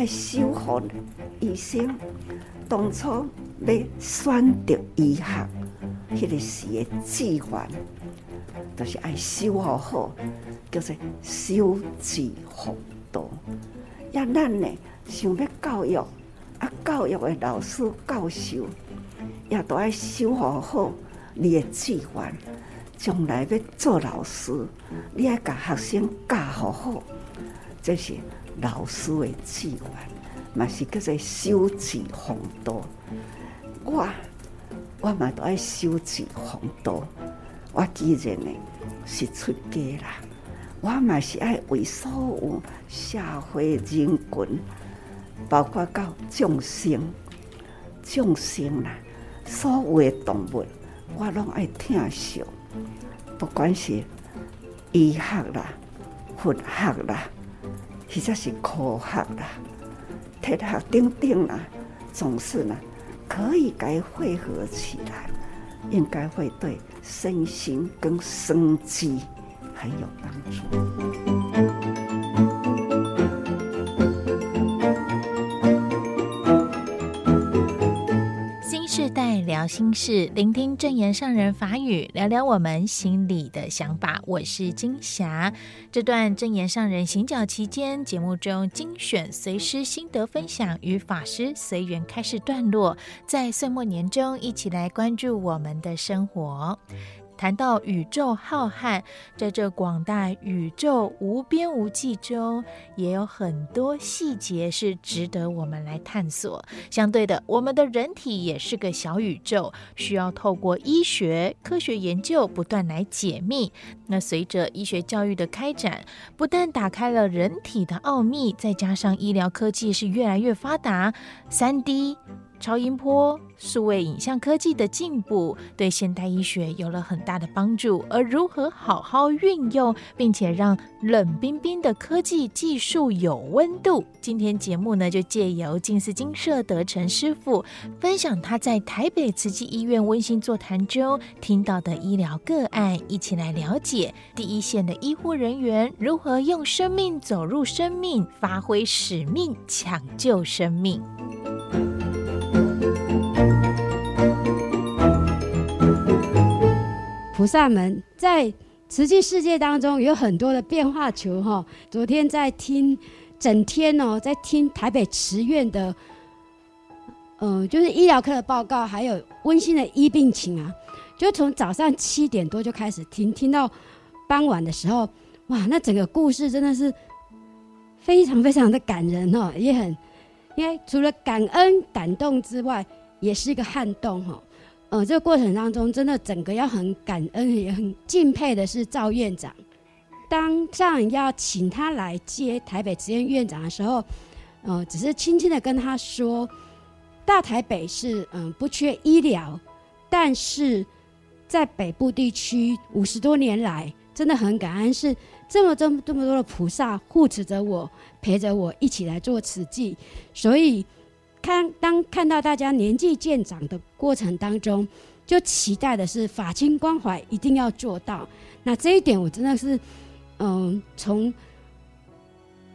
爱守护医生。当初要选择医学，迄个时的志愿，就是爱守护好，叫做修志风度。也咱呢，想要教育啊，教育的老师教授，也都爱守护好你的志愿。将来要做老师，你爱甲学生教好好，这是老师的志愿，嘛是叫做修志风道。我我嘛都爱修志风道。我既然呢是出家啦，我嘛是爱为所有社会人群，包括到众生、众生啦，所有的动物，我拢爱疼惜。不管是医学啦、佛学啦，或者是科学啦、铁学等等啦，总是呢，可以该汇合起来，应该会对身心跟生机很有帮助。聊心事，聆听证言上人法语，聊聊我们心里的想法。我是金霞。这段证言上人行脚期间，节目中精选随师心得分享与法师随缘开示段落，在岁末年中，一起来关注我们的生活。谈到宇宙浩瀚，在这广大宇宙无边无际中，也有很多细节是值得我们来探索。相对的，我们的人体也是个小宇宙，需要透过医学科学研究不断来解密。那随着医学教育的开展，不但打开了人体的奥秘，再加上医疗科技是越来越发达三 D。超音波、数位影像科技的进步，对现代医学有了很大的帮助。而如何好好运用，并且让冷冰冰的科技技术有温度？今天节目呢，就借由静思精舍德成师傅分享他在台北慈济医院温馨座谈中听到的医疗个案，一起来了解第一线的医护人员如何用生命走入生命，发挥使命，抢救生命。菩萨们在慈济世界当中有很多的变化球哈。昨天在听，整天哦，在听台北慈院的，嗯、就是医疗科的报告，还有温馨的医病情啊，就从早上七点多就开始听，听到傍晚的时候，哇，那整个故事真的是非常非常的感人哦，也很，因为除了感恩感动之外，也是一个撼动哈。呃，这个过程当中，真的整个要很感恩，也很敬佩的是赵院长。当上要请他来接台北慈院院长的时候，呃，只是轻轻的跟他说，大台北是嗯、不缺医疗，但是在北部地区五十多年来，真的很感恩，是这么这么这么多的菩萨护持着我，陪着我一起来做慈济，所以。看，当看到大家年纪渐长的过程当中，就期待的是法亲关怀一定要做到。那这一点我真的是，嗯，从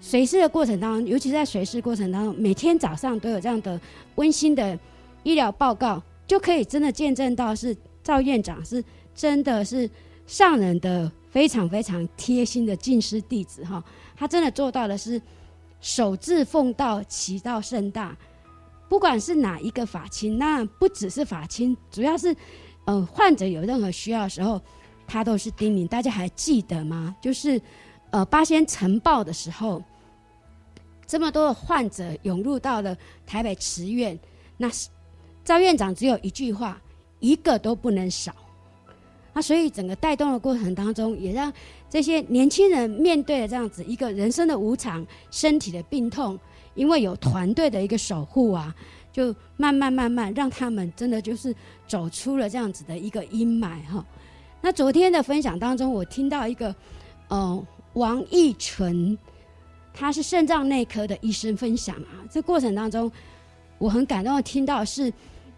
随侍的过程当中，尤其在随侍过程当中，每天早上都有这样的温馨的医疗报告，就可以真的见证到是赵院长是真的是上人的非常非常贴心的尽师弟子哈。他真的做到的是守志奉道，其道甚大。不管是哪一个法亲，那不只是法亲，主要是，呃，患者有任何需要的时候，他都是叮咛。大家还记得吗？就是，呃，八仙尘爆的时候，这么多的患者涌入到了台北慈院，那是赵院长只有一句话，一个都不能少。那所以整个带动的过程当中，也让这些年轻人面对了这样子一个人生的无常、身体的病痛。因为有团队的一个守护啊，就慢慢慢慢让他们真的就是走出了这样子的一个阴霾哈。那昨天的分享当中，我听到一个，呃，王义纯，他是肾脏内科的医生分享啊。这过程当中，我很感动的听到是，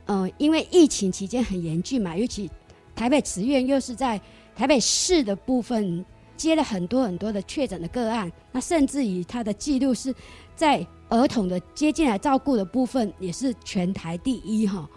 呃，因为疫情期间很严峻嘛，尤其台北慈院又是在台北市的部分接了很多很多的确诊的个案，那甚至于他的记录是。在儿童的接进来照顾的部分也是全台第一哈。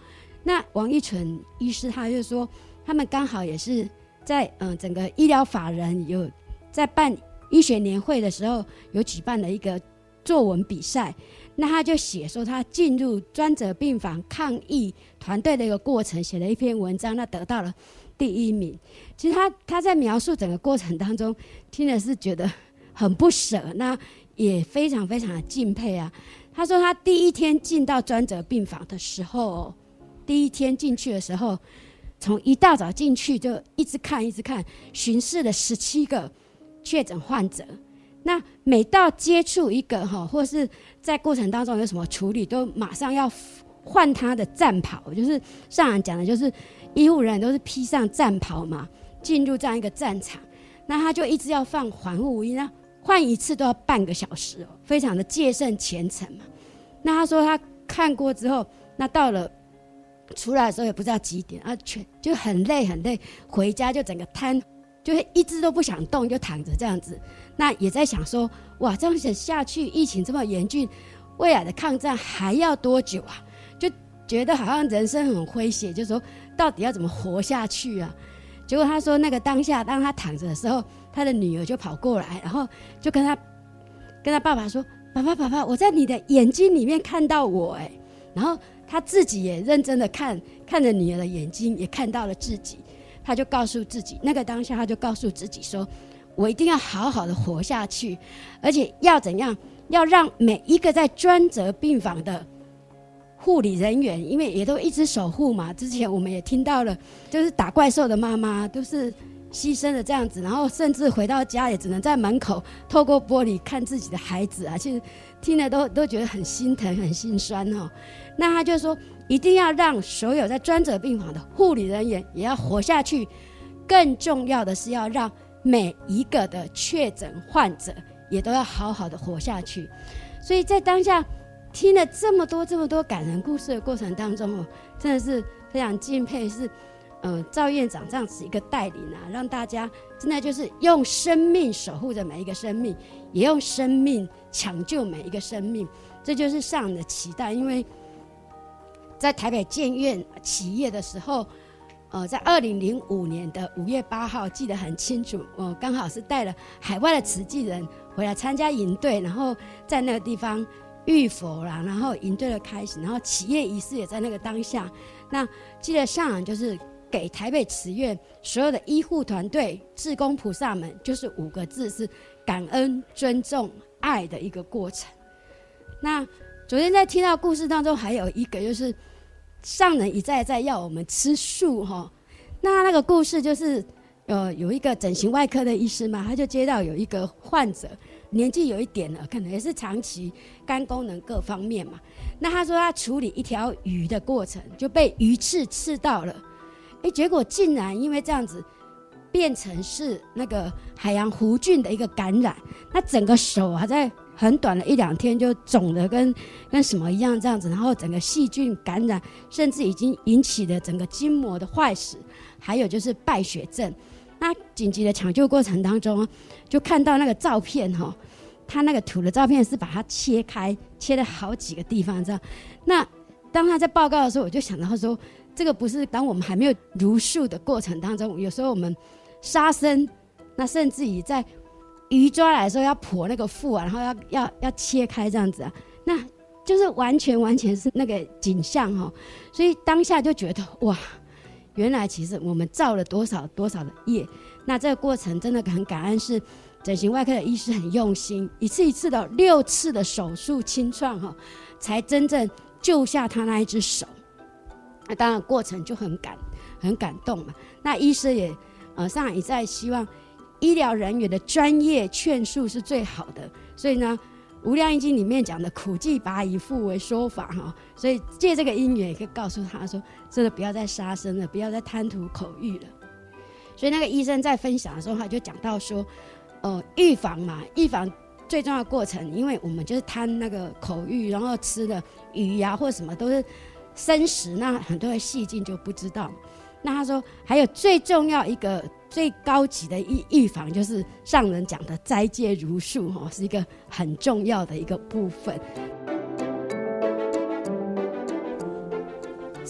那王一纯医师他就说，他们刚好也是在嗯整个医疗法人有在办医学年会的时候，有举办了一个作文比赛。那他就写说他进入专责病房抗疫团队的一个过程，写了一篇文章，那得到了第一名。其实他他在描述整个过程当中，听的是觉得很不舍，那也非常非常的敬佩啊。他说他第一天进到专责病房的时候，第一天进去的时候，从一大早进去就一直看一直看，巡视了十七个确诊患者。那每到接触一个哈，或是在过程当中有什么处理，都马上要换他的战袍，就是上人讲的，就是医护人员都是披上战袍嘛，进入这样一个战场，那他就一直要放防护衣，那换一次都要半个小时哦，非常的戒慎虔诚嘛。那他说他看过之后，那到了出来的时候也不知道几点啊，全就很累很累，回家就整个瘫，就是一直都不想动，就躺着这样子。那也在想说，哇，这样子下去，疫情这么严峻，未来的抗战还要多久啊？就觉得好像人生很诙谐，就说到底要怎么活下去啊？结果他说，那个当下，当他躺着的时候，他的女儿就跑过来，然后就跟他跟他爸爸说：“爸爸，爸爸，我在你的眼睛里面看到我。”哎，然后他自己也认真的看，看着女儿的眼睛，也看到了自己，他就告诉自己，那个当下，他就告诉自己说。我一定要好好的活下去，而且要怎样？要让每一个在专责病房的护理人员，因为也都一直守护嘛。之前我们也听到了，就是打怪兽的妈妈都是牺牲了这样子，然后甚至回到家也只能在门口透过玻璃看自己的孩子啊，其实听了都都觉得很心疼、很心酸哦。那他就说，一定要让所有在专责病房的护理人员也要活下去，更重要的是要让。每一个的确诊患者也都要好好的活下去，所以在当下听了这么多这么多感人故事的过程当中哦，真的是非常敬佩，是呃赵院长这样子一个带领啊，让大家真的就是用生命守护着每一个生命，也用生命抢救每一个生命，这就是上人的期待。因为在台北建院企业的时候。呃，在二零零五年的五月八号，记得很清楚。我、刚好是带了海外的慈济人回来参加营队，然后在那个地方浴佛啦，然后迎队的开始，然后起业仪式也在那个当下。那记得上人就是给台北慈院所有的医护团队、志工菩萨们，就是五个字：是感恩、尊重、爱的一个过程。那昨天在听到故事当中，还有一个就是。上人一再再要我们吃素哈，那那个故事就是，呃，有一个整形外科的医师嘛，他就接到有一个患者，年纪有一点了，可能也是长期肝功能各方面嘛。那他说他处理一条鱼的过程就被鱼刺刺到了，哎，结果竟然因为这样子变成是那个海洋弧菌的一个感染，那整个手啊在。很短的一两天就肿的跟跟什么一样这样子，然后整个细菌感染，甚至已经引起了整个筋膜的坏死，还有就是败血症。那紧急的抢救过程当中，就看到那个照片哈，他那个土的照片是把它切开，切了好几个地方这样。那当他在报告的时候，我就想到说，这个不是当我们还没有茹素的过程当中，有时候我们杀生，那甚至于在。鱼抓来的时候要剖那个腹啊，然后要要要切开这样子啊，那就是完全完全是那个景象哈，所以当下就觉得哇，原来其实我们造了多少多少的业，那这个过程真的很感恩，是整形外科的医师很用心，一次一次的六次的手术清创哈，才真正救下他那一只手，那当然过程就很感很感动嘛，那医师也呃上来一再希望。医疗人员的专业劝术是最好的，所以呢，《无量易经》里面讲的“苦既拔，以复为说法”哈，所以借这个因缘也可以告诉他说，真的不要再杀生了，不要再贪图口欲了。所以那个医生在分享的时候，他就讲到说，呃，预防嘛，预防最重要的过程，因为我们就是贪那个口欲，然后吃的鱼呀、啊、或什么都是生食，那很多的细菌就不知道。那他说，还有最重要一个。最高级的预预防就是上人讲的斋戒如数哈，是一个很重要的一个部分。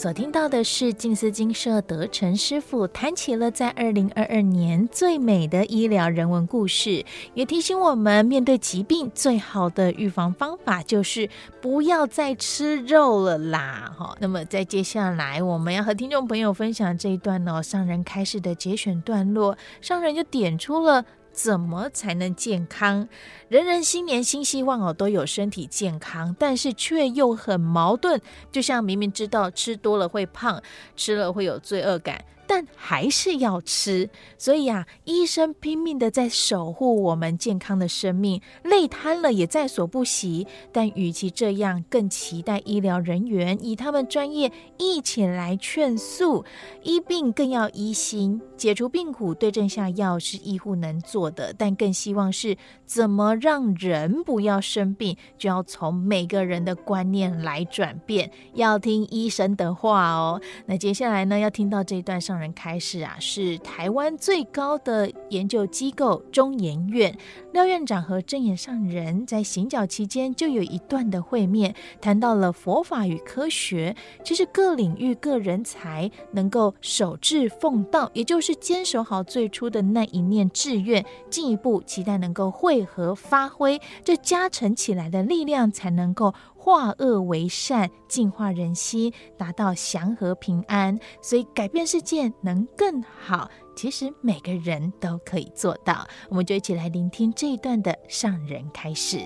所听到的是静思金舍德成师傅谈起了在二零二二年最美的医疗人文故事，也提醒我们面对疾病最好的预防方法就是不要再吃肉了啦！哈，那么在接下来我们要和听众朋友分享这一段呢，上人开示的节选段落，上人就点出了。怎么才能健康？人人新年新希望哦，都有身体健康，但是却又很矛盾。就像明明知道吃多了会胖，吃了会有罪恶感。但还是要吃，所以啊，医生拼命的在守护我们健康的生命，累瘫了也在所不惜。但与其这样，更期待医疗人员以他们专业一起来劝诉，医病更要医心，解除病苦，对症下药是医护能做的。但更希望是怎么让人不要生病，就要从每个人的观念来转变，要听医生的话哦。那接下来呢，要听到这一段上。人开始啊，是台湾最高的研究机构中研院廖院长和证严上人在行脚期间就有一段的会面，谈到了佛法与科学，其实各领域各人才能够守志奉道，也就是坚守好最初的那一念志愿，进一步期待能够汇合发挥，这加成起来的力量才能够。化恶为善，净化人心，达到祥和平安，所以改变世界能更好。其实每个人都可以做到。我们就一起来聆听这一段的上人开示。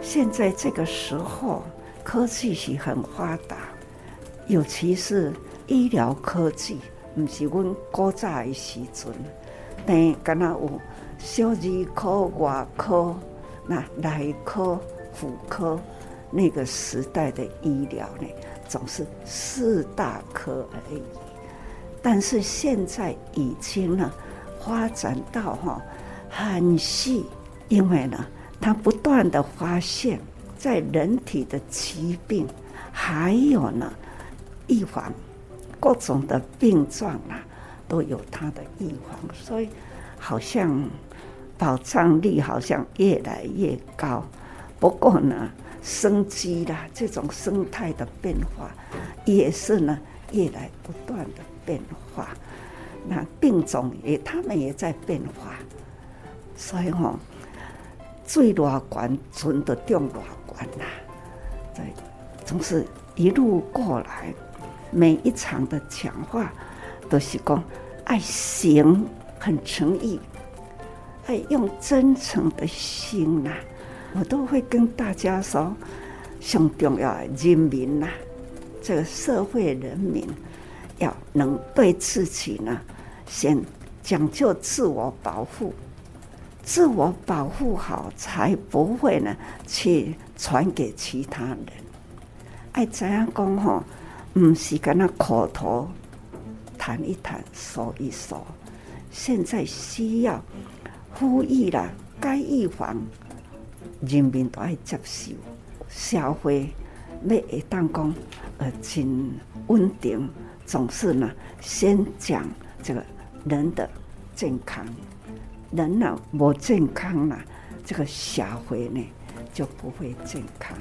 现在这个时候，科技是很发达，尤其是医疗科技，不是阮古早的时阵，但敢若有小儿科、外科。那内科、妇科，那个时代的医疗呢，总是四大科而已。但是现在已经呢，发展到哈很细，因为呢，它不断的发现，在人体的疾病，还有呢，预防各种的病状啊，都有它的预防，所以好像。保障率好像越来越高，不过呢，生机啦，这种生态的变化也是呢，越来不断的变化。那病种也，他们也在变化。所以吼、哦，最乐观，存得中乐观呐。对，总是一路过来，每一场的讲话都是讲爱行，很诚意。哎，用真诚的心呐、我都会跟大家说，上重要人民呐、这个社会人民要能对自己呢，先讲究自我保护，自我保护好，才不会呢去传给其他人。爱，这样讲吼，不是跟他口头谈一谈，说一说，现在需要。呼吁啦，该预防，人民都爱接受。社会要会当讲呃，真稳定，总是呢，先讲这个人的健康。人呢，不健康了，这个社会呢就不会健康。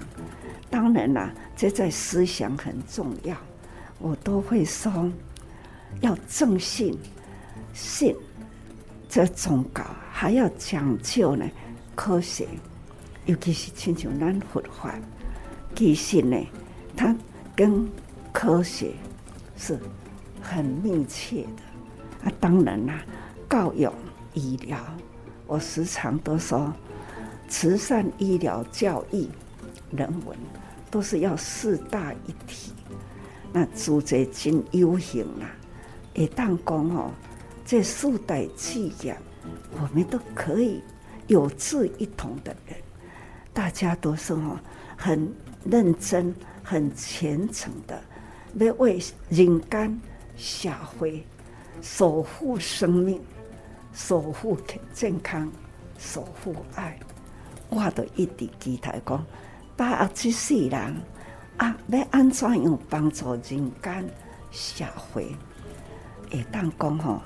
当然啦，这在思想很重要，我都会说要正信，信。这宗教还要讲究呢，科学，尤其是亲像咱佛法，其实呢，它跟科学是很密切的。啊，当然啦，教育、医疗，我时常都说，慈善、医疗、教育、人文，都是要四大一体。那组织真有形啦，也当讲哦。这四代企业，我们都可以有志一同的人，大家都是哈很认真、很虔诚的，要为人间社会守护生命、守护健康、守护爱。我都一直期待讲，把握这世人啊，要安怎样帮助人间社会？会当讲吼，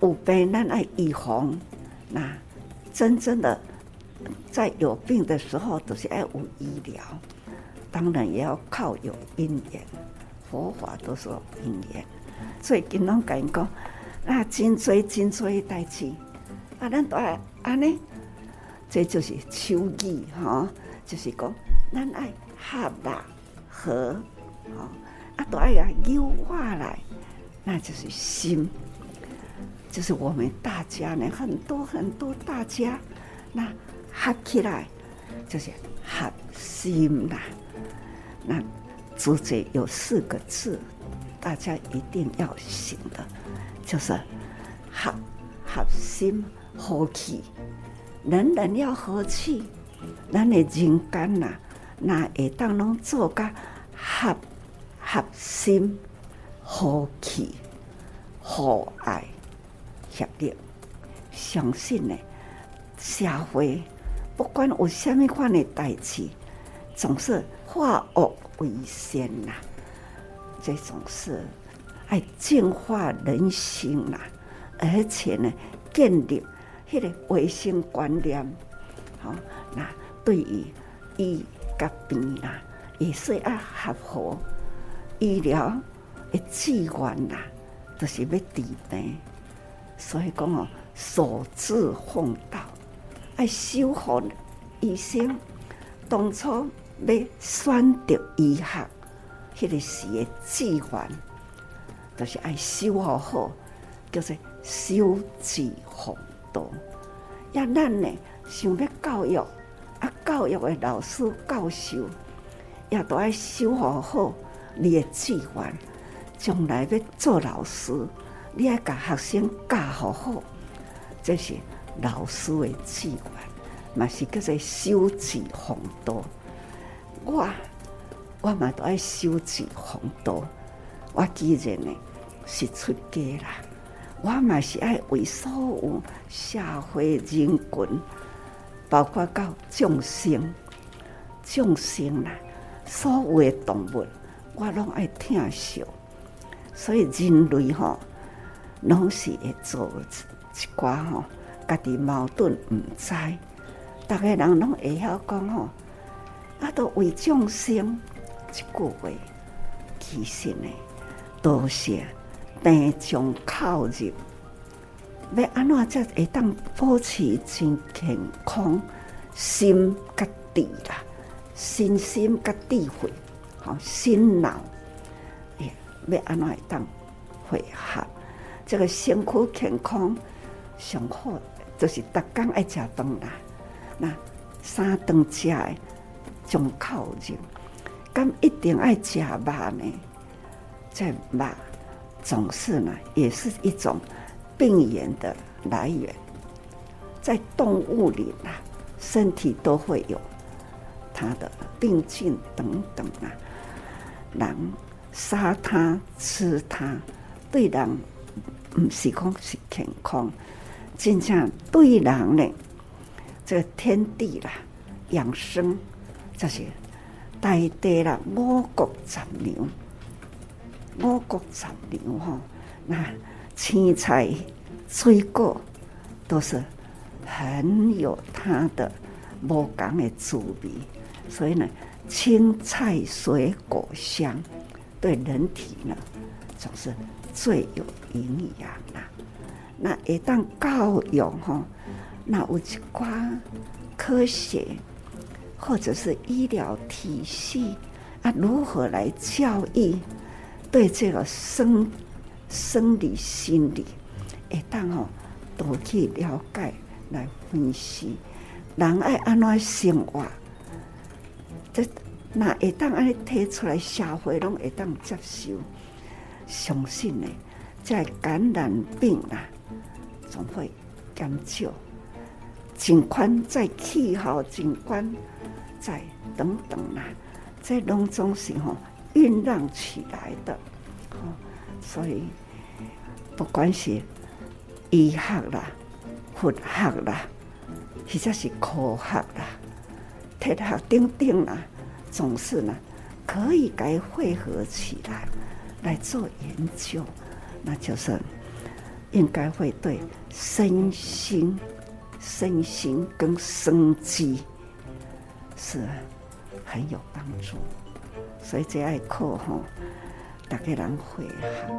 有病咱爱预防，那真正的在有病的时候，都是爱有医疗，当然也要靠有因缘，佛法都是因缘。最近拢甲因讲，啊，真多真多代志，啊，咱都爱安尼，这就是手语哈，就是讲咱爱合啦和，啊，都爱呀优化来，那就是心，就是我们大家呢，很多很多大家，那合起来就是合心啦，那主旨有四个字。大家一定要行的，就是合合心和气，人人要和气。咱的人间呐，那会当拢做个合合心和气和爱协力。相信呢，社会不管有虾米款的代志，总是化恶为善呐。这种是爱净化人心呐，而且呢，建立迄个卫生观念。好，那对于医甲病呐，也是要合乎医疗的资源呐，都是要治病。所以讲哦，守志奉道，爱修好医生，当初要选择医学。迄个时的志愿，就是爱修好好，叫做修治弘道。呀，咱呢想要教育啊，教育的老师教授，也都爱修好好你的志愿。将来要做老师，你爱甲学生教好好，这是老师的志愿，嘛是叫做修治弘道。我。我嘛都爱修持弘道，我既然呢是出家啦，我嘛是爱为所有社会人群，包括到众生、众生啦，所有的动物，我拢爱疼惜。所以人类吼，拢是会做一寡吼，家己矛盾毋知，逐个人拢会晓讲吼，啊，都为众生。一句话，其实呢，都是病从口入。要安怎才会当保持真健康？心甲智啦，身心甲智慧，好心脑，要安怎会当会合？这个身躯健康上好，就是逐工爱食饭啦。那三顿食的从口入。但一定爱吃肉呢？这肉总是呢，也是一种病源的来源。在动物里啊，身体都会有它的病菌等等啊。人杀它吃它，对人不是讲是健康，真正对人呢，这个天地啦，养生这些。大地啦，五谷杂粮，五谷杂粮哈，那青菜、水果都是很有它的无同的滋味，所以呢，青菜水果香对人体呢总是最有营养啦。那一旦教育吼，那有一寡科学。或者是医疗体系啊，如何来教育对这个生生理心理，会当吼多去了解来分析，人爱安怎生活，这那会当安尼提出来，社会拢会当接受，相信呢，在感染病啊，总会减少，尽管在气候尽管。在等等啦，这拢总是吼酝酿起来的，所以不管是医学啦、佛学啦，或者是科学啦、铁学等等啦，总是呢可以该汇合起来来做研究，那就是应该会对身心、身心跟生机是很有帮助，所以这课哈，大家人会好。